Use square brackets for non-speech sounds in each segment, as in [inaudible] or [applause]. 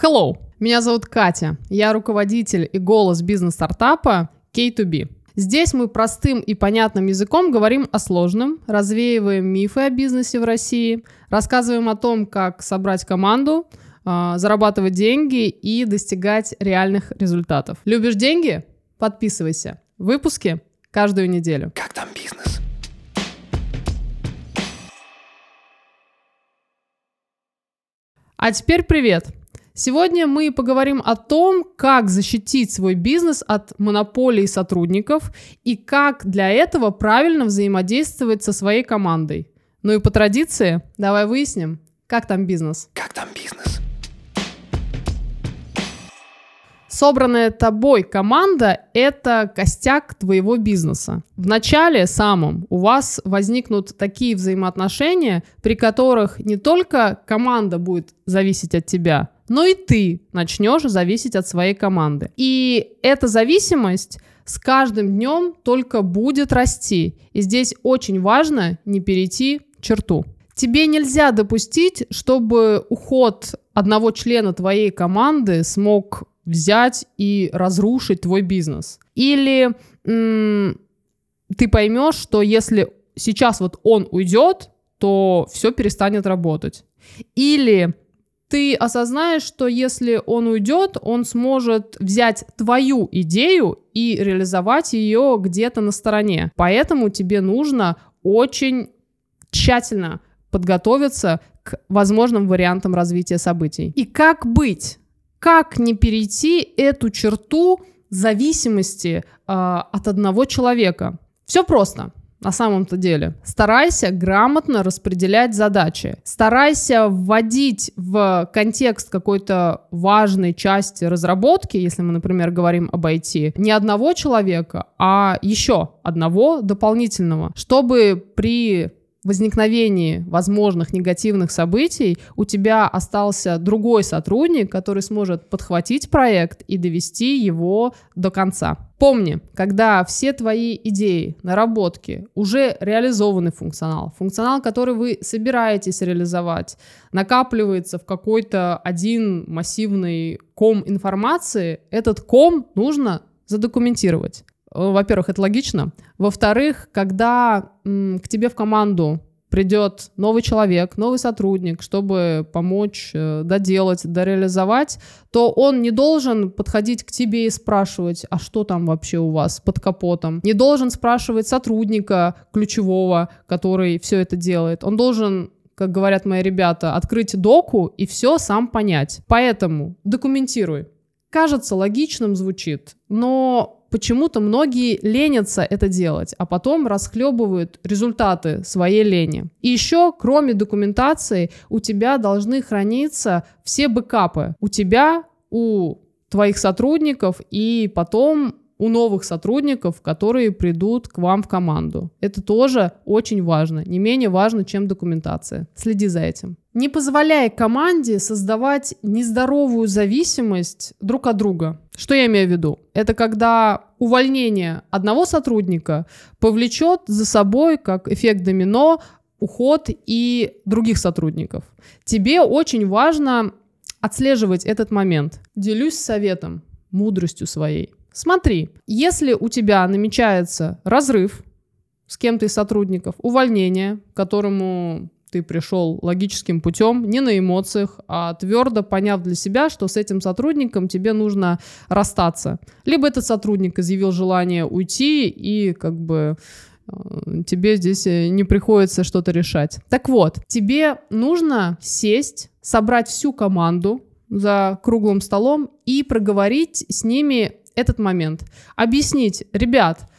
Hello, меня зовут Катя, я руководитель и голос бизнес-стартапа K2B. Здесь мы простым и понятным языком говорим о сложном, развеиваем мифы о бизнесе в России, рассказываем о том, как собрать команду, а, зарабатывать деньги и достигать реальных результатов. Любишь деньги? Подписывайся. Выпуски каждую неделю. Как там бизнес? А теперь привет! Сегодня мы поговорим о том, как защитить свой бизнес от монополии сотрудников и как для этого правильно взаимодействовать со своей командой. Ну и по традиции, давай выясним, как там бизнес. Как там бизнес? Собранная тобой команда — это костяк твоего бизнеса. В начале самом у вас возникнут такие взаимоотношения, при которых не только команда будет зависеть от тебя, но и ты начнешь зависеть от своей команды. И эта зависимость с каждым днем только будет расти. И здесь очень важно не перейти черту. Тебе нельзя допустить, чтобы уход одного члена твоей команды смог взять и разрушить твой бизнес. Или м- ты поймешь, что если сейчас вот он уйдет, то все перестанет работать. Или ты осознаешь, что если он уйдет, он сможет взять твою идею и реализовать ее где-то на стороне. Поэтому тебе нужно очень тщательно подготовиться к возможным вариантам развития событий. И как быть? как не перейти эту черту зависимости э, от одного человека? Все просто. На самом-то деле. Старайся грамотно распределять задачи. Старайся вводить в контекст какой-то важной части разработки, если мы, например, говорим об IT, не одного человека, а еще одного дополнительного, чтобы при возникновении возможных негативных событий у тебя остался другой сотрудник, который сможет подхватить проект и довести его до конца. Помни, когда все твои идеи, наработки, уже реализованный функционал, функционал, который вы собираетесь реализовать, накапливается в какой-то один массивный ком информации, этот ком нужно задокументировать. Э, во-первых, это логично. Во-вторых, когда м, к тебе в команду придет новый человек, новый сотрудник, чтобы помочь э, доделать, дореализовать, то он не должен подходить к тебе и спрашивать, а что там вообще у вас под капотом. Не должен спрашивать сотрудника ключевого, который все это делает. Он должен как говорят мои ребята, открыть доку и все сам понять. Поэтому документируй. Кажется, логичным звучит, но почему-то многие ленятся это делать, а потом расхлебывают результаты своей лени. И еще, кроме документации, у тебя должны храниться все бэкапы. У тебя, у твоих сотрудников и потом у новых сотрудников, которые придут к вам в команду. Это тоже очень важно, не менее важно, чем документация. Следи за этим. Не позволяй команде создавать нездоровую зависимость друг от друга. Что я имею в виду? Это когда увольнение одного сотрудника повлечет за собой, как эффект домино, уход и других сотрудников. Тебе очень важно отслеживать этот момент. Делюсь советом, мудростью своей. Смотри, если у тебя намечается разрыв с кем-то из сотрудников, увольнение, которому ты пришел логическим путем, не на эмоциях, а твердо поняв для себя, что с этим сотрудником тебе нужно расстаться. Либо этот сотрудник изъявил желание уйти, и как бы э, тебе здесь э, не приходится что-то решать. Так вот, тебе нужно сесть, собрать всю команду за круглым столом и проговорить с ними этот момент. Объяснить, ребят,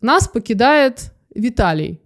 нас покидает Виталий.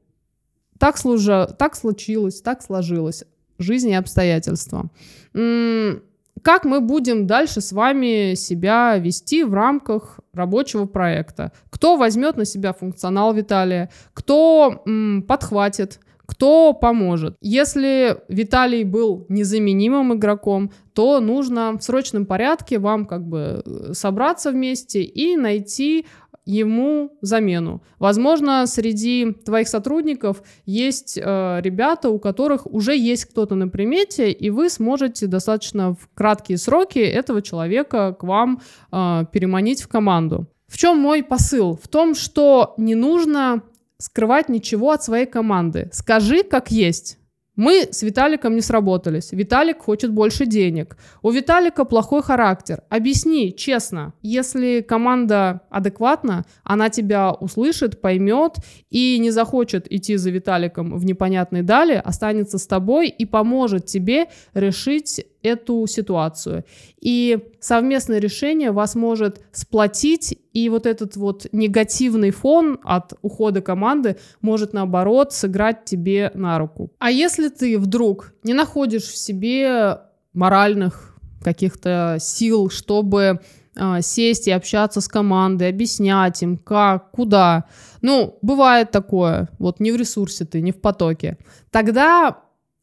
Так, служа, так случилось, так сложилось. Жизнь и обстоятельства. Как мы будем дальше с вами себя вести в рамках рабочего проекта? Кто возьмет на себя функционал Виталия? Кто м, подхватит? Кто поможет? Если Виталий был незаменимым игроком, то нужно в срочном порядке вам как бы э, собраться вместе и найти ему замену. Возможно, среди твоих сотрудников есть э, ребята, у которых уже есть кто-то на примете, и вы сможете достаточно в краткие сроки этого человека к вам э, переманить в команду. В чем мой посыл? В том, что не нужно скрывать ничего от своей команды. Скажи, как есть. Мы с Виталиком не сработались. Виталик хочет больше денег. У Виталика плохой характер. Объясни честно. Если команда адекватна, она тебя услышит, поймет и не захочет идти за Виталиком в непонятной дали, останется с тобой и поможет тебе решить эту ситуацию. И совместное решение вас может сплотить, и вот этот вот негативный фон от ухода команды может, наоборот, сыграть тебе на руку. А если ты вдруг не находишь в себе моральных каких-то сил, чтобы а, сесть и общаться с командой, объяснять им, как, куда. Ну, бывает такое, вот не в ресурсе ты, не в потоке. Тогда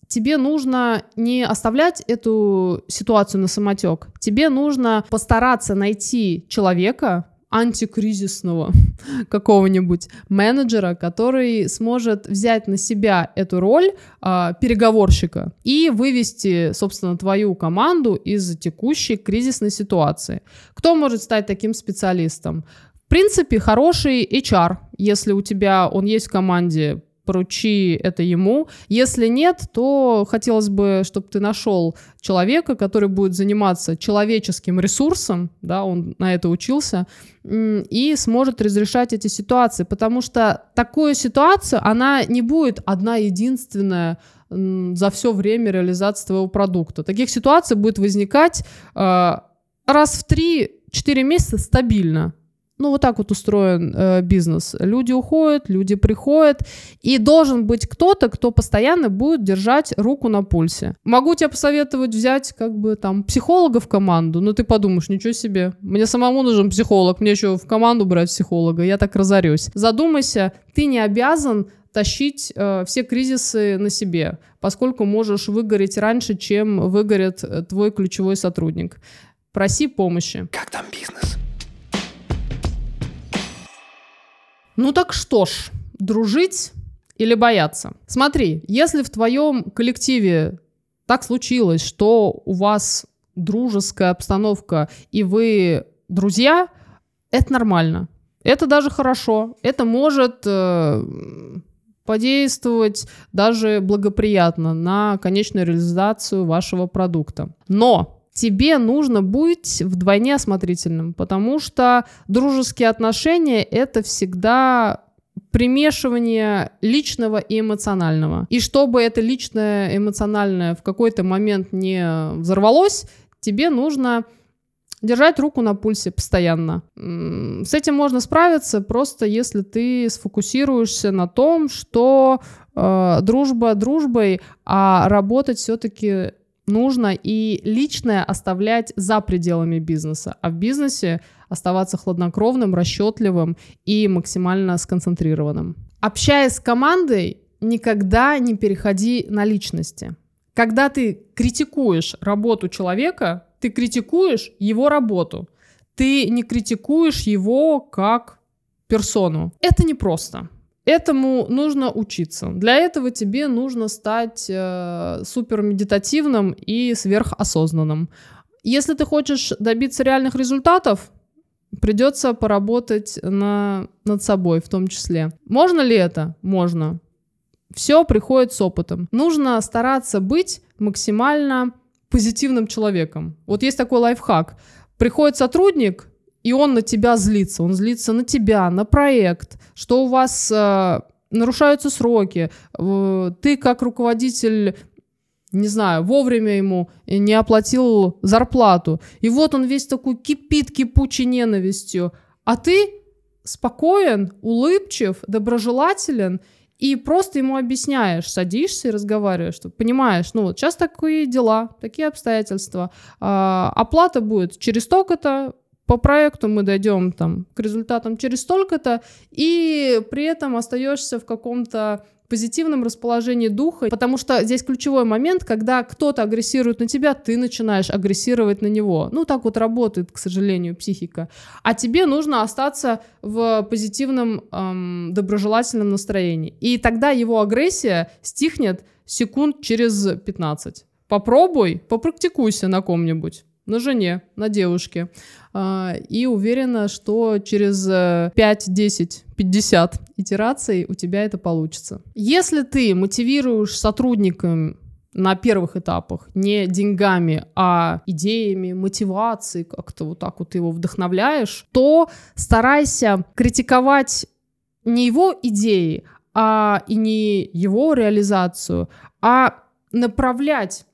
тебе нужно не оставлять эту ситуацию на самотек. Тебе нужно постараться найти человека, антикризисного [laughs] какого-нибудь менеджера, который сможет взять на себя эту роль э, переговорщика и вывести, собственно, твою команду из текущей кризисной ситуации. Кто может стать таким специалистом? В принципе, хороший HR, если у тебя он есть в команде, поручи это ему. Если нет, то хотелось бы, чтобы ты нашел человека, который будет заниматься человеческим ресурсом, да, он на это учился, и сможет разрешать эти ситуации, потому что такую ситуацию, она не будет одна единственная за все время реализации твоего продукта. Таких ситуаций будет возникать э, раз в 3-4 месяца стабильно. Ну, вот так вот устроен э, бизнес. Люди уходят, люди приходят, и должен быть кто-то, кто постоянно будет держать руку на пульсе. Могу тебе посоветовать взять, как бы, там, психолога в команду, но ты подумаешь, ничего себе, мне самому нужен психолог, мне еще в команду брать психолога, я так разорюсь. Задумайся, ты не обязан тащить э, все кризисы на себе, поскольку можешь выгореть раньше, чем выгорит э, твой ключевой сотрудник. Проси помощи. Как там бизнес? Ну так что ж, дружить или бояться? Смотри, если в твоем коллективе так случилось, что у вас дружеская обстановка и вы друзья, это нормально. Это даже хорошо. Это может э, подействовать даже благоприятно на конечную реализацию вашего продукта. Но тебе нужно быть вдвойне осмотрительным, потому что дружеские отношения — это всегда примешивание личного и эмоционального. И чтобы это личное, эмоциональное в какой-то момент не взорвалось, тебе нужно держать руку на пульсе постоянно. С этим можно справиться просто если ты сфокусируешься на том, что э, дружба дружбой, а работать все-таки нужно и личное оставлять за пределами бизнеса, а в бизнесе оставаться хладнокровным, расчетливым и максимально сконцентрированным. Общаясь с командой, никогда не переходи на личности. Когда ты критикуешь работу человека, ты критикуешь его работу. Ты не критикуешь его как персону. Это непросто. Этому нужно учиться. Для этого тебе нужно стать э, супер медитативным и сверхосознанным. Если ты хочешь добиться реальных результатов, придется поработать на, над собой в том числе. Можно ли это? Можно. Все приходит с опытом. Нужно стараться быть максимально позитивным человеком. Вот есть такой лайфхак. Приходит сотрудник, и он на тебя злится, он злится на тебя, на проект, что у вас э, нарушаются сроки, э, ты как руководитель не знаю, вовремя ему не оплатил зарплату. И вот он весь такой кипит кипучей ненавистью. А ты спокоен, улыбчив, доброжелателен и просто ему объясняешь, садишься и разговариваешь, что понимаешь, ну вот сейчас такие дела, такие обстоятельства, а, оплата будет через столько-то, по проекту мы дойдем там к результатам через столько-то, и при этом остаешься в каком-то позитивном расположении духа, потому что здесь ключевой момент, когда кто-то агрессирует на тебя, ты начинаешь агрессировать на него. Ну, так вот работает, к сожалению, психика. А тебе нужно остаться в позитивном, эм, доброжелательном настроении. И тогда его агрессия стихнет секунд через 15. Попробуй, попрактикуйся на ком-нибудь на жене, на девушке. А, и уверена, что через 5, 10, 50 итераций у тебя это получится. Если ты мотивируешь сотрудникам на первых этапах не деньгами, а идеями, мотивацией, как-то вот так вот его вдохновляешь, то старайся критиковать не его идеи, а и не его реализацию, а направлять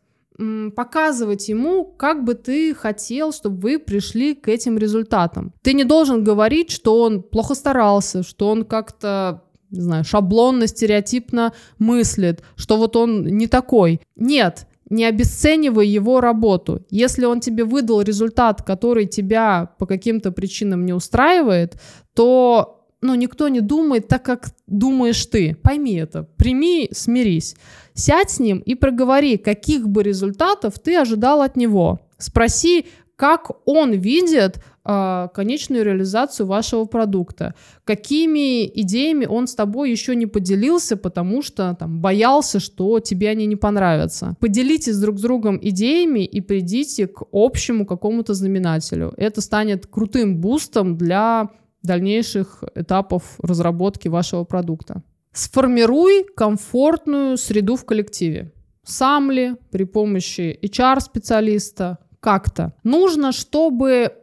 показывать ему, как бы ты хотел, чтобы вы пришли к этим результатам. Ты не должен говорить, что он плохо старался, что он как-то не знаю, шаблонно, стереотипно мыслит, что вот он не такой. Нет, не обесценивай его работу. Если он тебе выдал результат, который тебя по каким-то причинам не устраивает, то ну, никто не думает так, как думаешь ты. Пойми это, прими, смирись. Сядь с ним и проговори, каких бы результатов ты ожидал от него. Спроси, как он видит э, конечную реализацию вашего продукта, какими идеями он с тобой еще не поделился, потому что там боялся, что тебе они не понравятся. Поделитесь друг с другом идеями и придите к общему какому-то знаменателю. Это станет крутым бустом для дальнейших этапов разработки вашего продукта. Сформируй комфортную среду в коллективе. Сам ли, при помощи HR-специалиста, как-то. Нужно, чтобы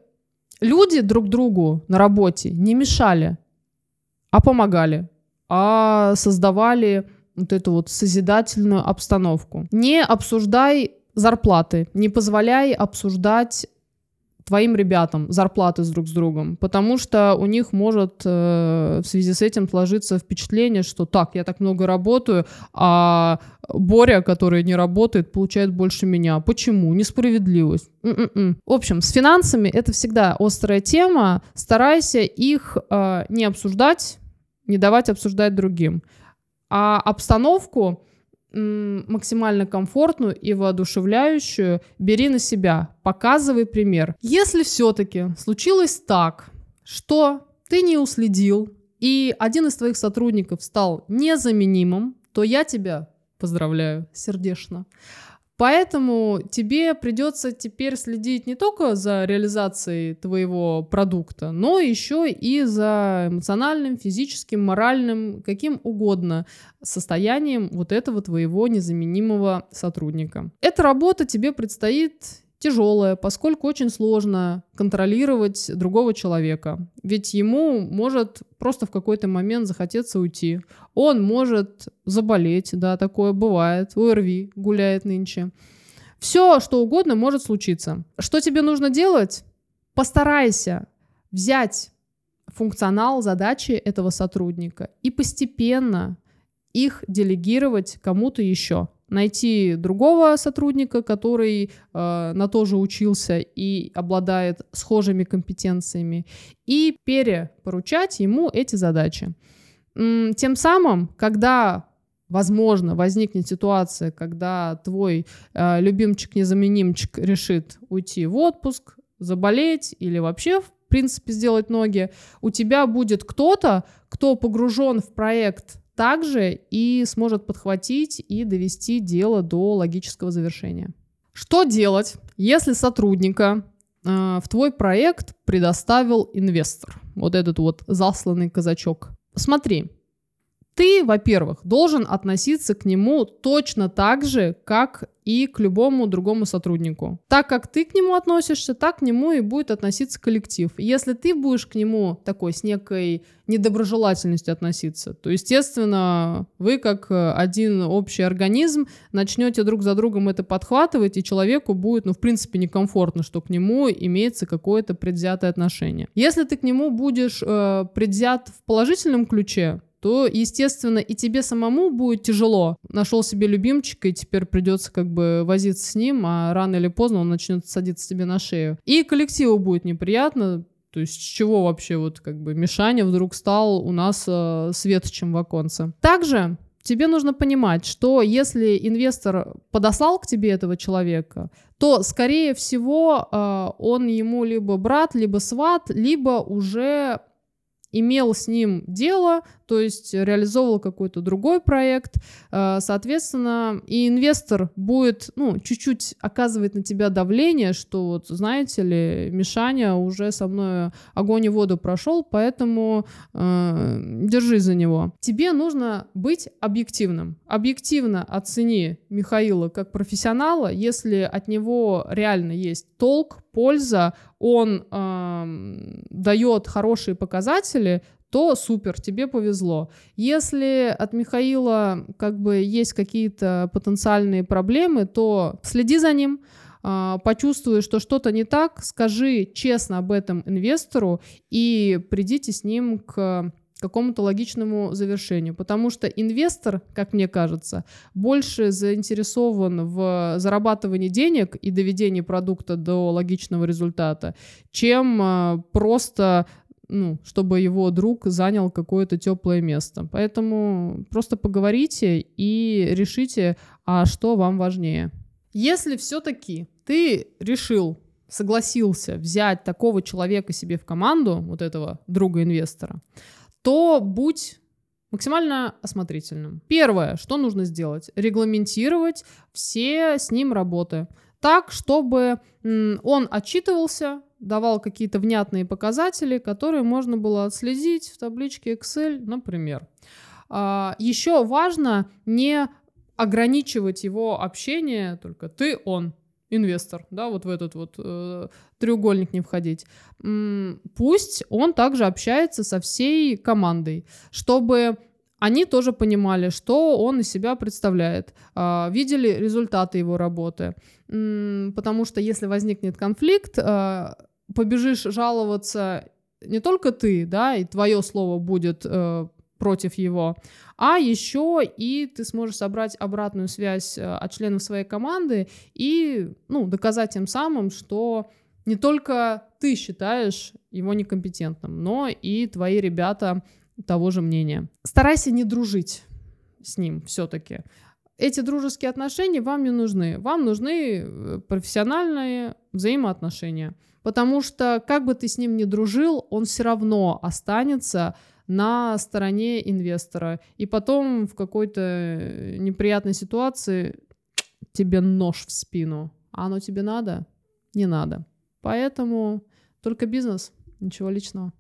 люди друг другу на работе не мешали, а помогали, а создавали вот эту вот созидательную обстановку. Не обсуждай зарплаты, не позволяй обсуждать твоим ребятам зарплаты с друг с другом, потому что у них может э, в связи с этим сложиться впечатление, что так, я так много работаю, а Боря, который не работает, получает больше меня. Почему? Несправедливость. М-м-м. В общем, с финансами это всегда острая тема. Старайся их э, не обсуждать, не давать обсуждать другим. А обстановку максимально комфортную и воодушевляющую, бери на себя, показывай пример. Если все-таки случилось так, что ты не уследил, и один из твоих сотрудников стал незаменимым, то я тебя поздравляю сердечно. Поэтому тебе придется теперь следить не только за реализацией твоего продукта, но еще и за эмоциональным, физическим, моральным, каким угодно состоянием вот этого твоего незаменимого сотрудника. Эта работа тебе предстоит тяжелая, поскольку очень сложно контролировать другого человека. Ведь ему может просто в какой-то момент захотеться уйти. Он может заболеть, да, такое бывает. ОРВИ гуляет нынче. Все, что угодно может случиться. Что тебе нужно делать? Постарайся взять функционал задачи этого сотрудника и постепенно их делегировать кому-то еще найти другого сотрудника, который э, на то же учился и обладает схожими компетенциями, и перепоручать ему эти задачи. Тем самым, когда возможно, возникнет ситуация, когда твой э, любимчик-незаменимчик решит уйти в отпуск, заболеть или вообще, в принципе, сделать ноги, у тебя будет кто-то, кто погружен в проект также и сможет подхватить и довести дело до логического завершения. Что делать, если сотрудника э, в твой проект предоставил инвестор? Вот этот вот засланный казачок. Смотри, ты, во-первых, должен относиться к нему точно так же, как и к любому другому сотруднику. Так как ты к нему относишься, так к нему и будет относиться коллектив. Если ты будешь к нему такой с некой недоброжелательностью относиться, то, естественно, вы как э, один общий организм начнете друг за другом это подхватывать, и человеку будет, ну, в принципе, некомфортно, что к нему имеется какое-то предвзятое отношение. Если ты к нему будешь э, предвзят в положительном ключе, то, естественно, и тебе самому будет тяжело. Нашел себе любимчика, и теперь придется как бы возиться с ним, а рано или поздно он начнет садиться тебе на шею. И коллективу будет неприятно, то есть с чего вообще вот как бы Мишаня вдруг стал у нас э, светочем в оконце. Также тебе нужно понимать, что если инвестор подослал к тебе этого человека, то, скорее всего, э, он ему либо брат, либо сват, либо уже имел с ним дело, то есть реализовывал какой-то другой проект, э, соответственно, и инвестор будет, ну, чуть-чуть оказывать на тебя давление, что вот, знаете ли, Мишаня уже со мной огонь и воду прошел, поэтому э, держи за него. Тебе нужно быть объективным. Объективно оцени Михаила как профессионала, если от него реально есть толк, польза, он э, дает хорошие показатели, то супер, тебе повезло. Если от Михаила как бы есть какие-то потенциальные проблемы, то следи за ним, э, почувствуй, что что-то не так, скажи честно об этом инвестору и придите с ним к какому-то логичному завершению. Потому что инвестор, как мне кажется, больше заинтересован в зарабатывании денег и доведении продукта до логичного результата, чем а, просто ну, чтобы его друг занял какое-то теплое место. Поэтому просто поговорите и решите, а что вам важнее. Если все-таки ты решил согласился взять такого человека себе в команду, вот этого друга-инвестора, то будь максимально осмотрительным. Первое, что нужно сделать, регламентировать все с ним работы так, чтобы он отчитывался, давал какие-то внятные показатели, которые можно было отследить в табличке Excel, например. А, Еще важно не ограничивать его общение только ты, он инвестор, да, вот в этот вот э, треугольник не входить. Пусть он также общается со всей командой, чтобы они тоже понимали, что он из себя представляет, э, видели результаты его работы, потому что если возникнет конфликт, э, побежишь жаловаться не только ты, да, и твое слово будет э, против его, а еще и ты сможешь собрать обратную связь э, от членов своей команды и ну, доказать тем самым, что не только ты считаешь его некомпетентным, но и твои ребята того же мнения. Старайся не дружить с ним все-таки. Эти дружеские отношения вам не нужны. Вам нужны э, профессиональные взаимоотношения. Потому что как бы ты с ним ни дружил, он все равно останется на стороне инвестора. И потом в какой-то э, неприятной ситуации тебе нож в спину. А оно тебе надо? Не надо. Поэтому только бизнес, ничего личного.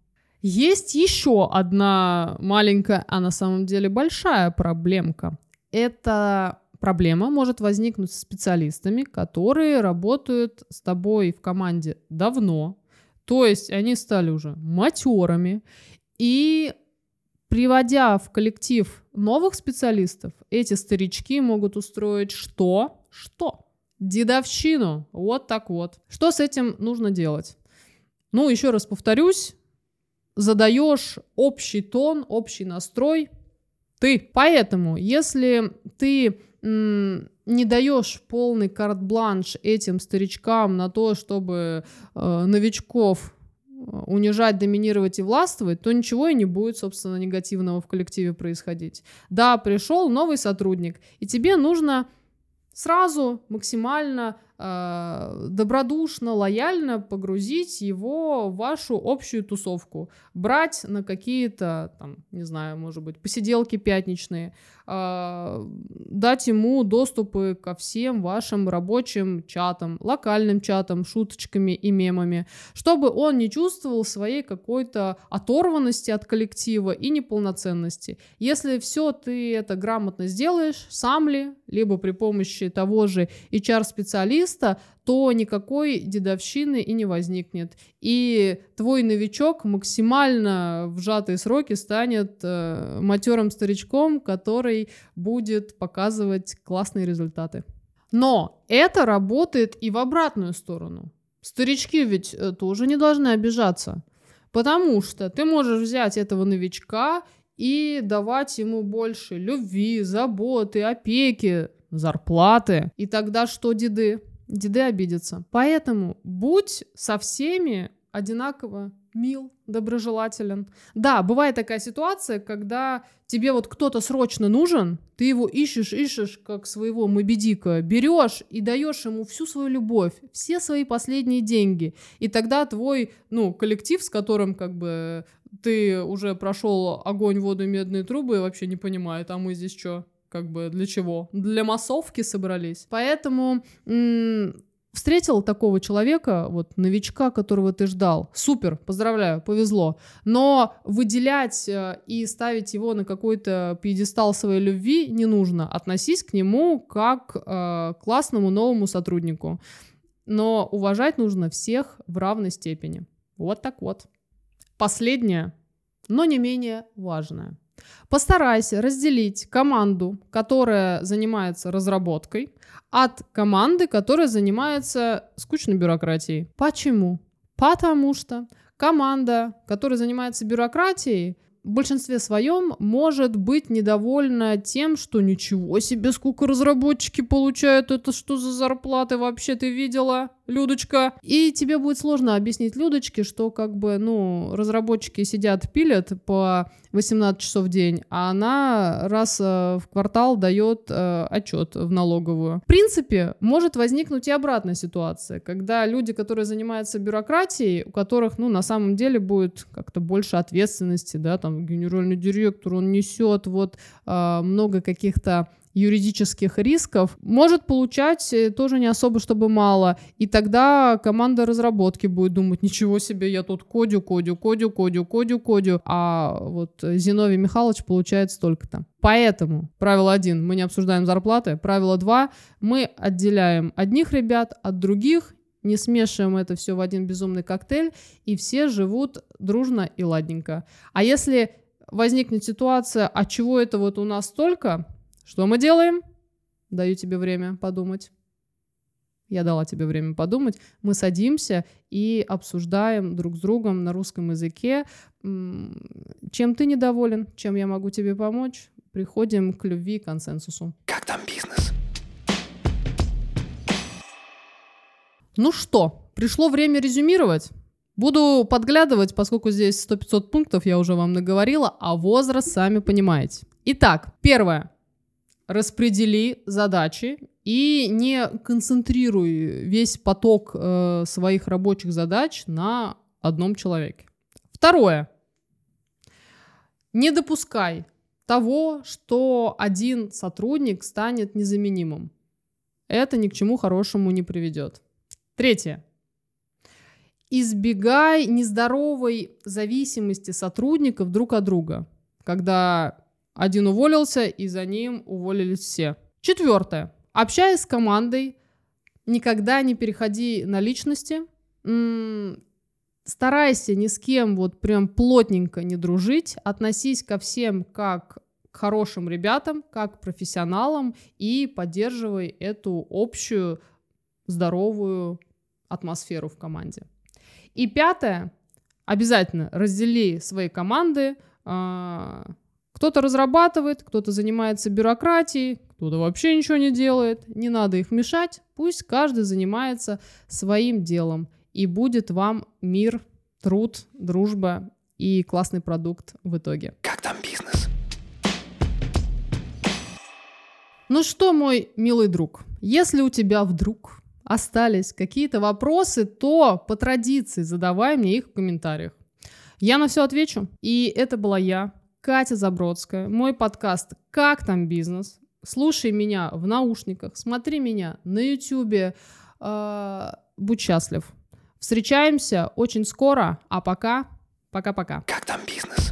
Есть еще одна маленькая, а на самом деле большая проблемка. Эта проблема может возникнуть с специалистами, которые работают с тобой в команде давно, то есть они стали уже матерами, и приводя в коллектив новых специалистов, эти старички могут устроить что? Что? Дедовщину. Вот так вот. Что с этим нужно делать? Ну, еще раз повторюсь, задаешь общий тон, общий настрой ты. Поэтому, если ты не даешь полный карт-бланш этим старичкам на то, чтобы э, новичков унижать, доминировать и властвовать, то ничего и не будет, собственно, негативного в коллективе происходить. Да, пришел новый сотрудник, и тебе нужно сразу максимально э, добродушно, лояльно погрузить его в вашу общую тусовку, брать на какие-то, там, не знаю, может быть, посиделки пятничные, э, дать ему доступы ко всем вашим рабочим чатам, локальным чатам, шуточками и мемами, чтобы он не чувствовал своей какой-то оторванности от коллектива и неполноценности. Если все ты это грамотно сделаешь, сам ли, либо при помощи того же HR-специалиста, то никакой дедовщины и не возникнет. И твой новичок максимально в сжатые сроки станет э, матерым старичком, который будет показывать классные результаты. Но это работает и в обратную сторону. Старички ведь э, тоже не должны обижаться. Потому что ты можешь взять этого новичка и давать ему больше любви, заботы, опеки, зарплаты. И тогда что, деды? Деды обидятся. Поэтому будь со всеми одинаково мил, доброжелателен. Да, бывает такая ситуация, когда тебе вот кто-то срочно нужен, ты его ищешь, ищешь, как своего мобедика, берешь и даешь ему всю свою любовь, все свои последние деньги. И тогда твой, ну, коллектив, с которым как бы ты уже прошел огонь, воду, медные трубы, вообще не понимает, а мы здесь что? Как бы для чего? Для массовки собрались. Поэтому встретил такого человека, вот новичка, которого ты ждал, супер, поздравляю, повезло. Но выделять э, и ставить его на какой-то пьедестал своей любви не нужно. Относись к нему как э, к классному новому сотруднику. Но уважать нужно всех в равной степени. Вот так вот. Последнее, но не менее важное. Постарайся разделить команду, которая занимается разработкой, от команды, которая занимается скучной бюрократией. Почему? Потому что команда, которая занимается бюрократией, в большинстве своем может быть недовольна тем, что ничего себе, сколько разработчики получают, это что за зарплаты вообще ты видела? Людочка. И тебе будет сложно объяснить Людочке, что как бы, ну, разработчики сидят, пилят по 18 часов в день, а она раз э, в квартал дает э, отчет в налоговую. В принципе, может возникнуть и обратная ситуация, когда люди, которые занимаются бюрократией, у которых, ну, на самом деле будет как-то больше ответственности, да, там, генеральный директор, он несет вот э, много каких-то юридических рисков, может получать э, тоже не особо, чтобы мало. И тогда команда разработки будет думать, ничего себе, я тут кодю, кодю, кодю, кодю, кодю, кодю, а вот Зиновий Михайлович получает столько-то. Поэтому правило один, мы не обсуждаем зарплаты. Правило два, мы отделяем одних ребят от других, не смешиваем это все в один безумный коктейль, и все живут дружно и ладненько. А если возникнет ситуация, а чего это вот у нас столько, что мы делаем? Даю тебе время подумать. Я дала тебе время подумать. Мы садимся и обсуждаем друг с другом на русском языке, чем ты недоволен, чем я могу тебе помочь. Приходим к любви и консенсусу. Как там бизнес? Ну что, пришло время резюмировать. Буду подглядывать, поскольку здесь 100-500 пунктов, я уже вам наговорила, а возраст сами понимаете. Итак, первое распредели задачи и не концентрируй весь поток э, своих рабочих задач на одном человеке. Второе. Не допускай того, что один сотрудник станет незаменимым. Это ни к чему хорошему не приведет. Третье. Избегай нездоровой зависимости сотрудников друг от друга, когда один уволился, и за ним уволились все. Четвертое. Общаясь с командой, никогда не переходи на личности. Старайся ни с кем вот прям плотненько не дружить. Относись ко всем как к хорошим ребятам, как к профессионалам и поддерживай эту общую здоровую атмосферу в команде. И пятое, обязательно раздели свои команды, а, кто-то разрабатывает, кто-то занимается бюрократией, кто-то вообще ничего не делает. Не надо их мешать. Пусть каждый занимается своим делом. И будет вам мир, труд, дружба и классный продукт в итоге. Как там бизнес? Ну что, мой милый друг, если у тебя вдруг остались какие-то вопросы, то по традиции задавай мне их в комментариях. Я на все отвечу. И это была я, Катя Забродская, мой подкаст «Как там бизнес?». Слушай меня в наушниках, смотри меня на ютюбе, э, будь счастлив. Встречаемся очень скоро, а пока, пока-пока. Как там бизнес?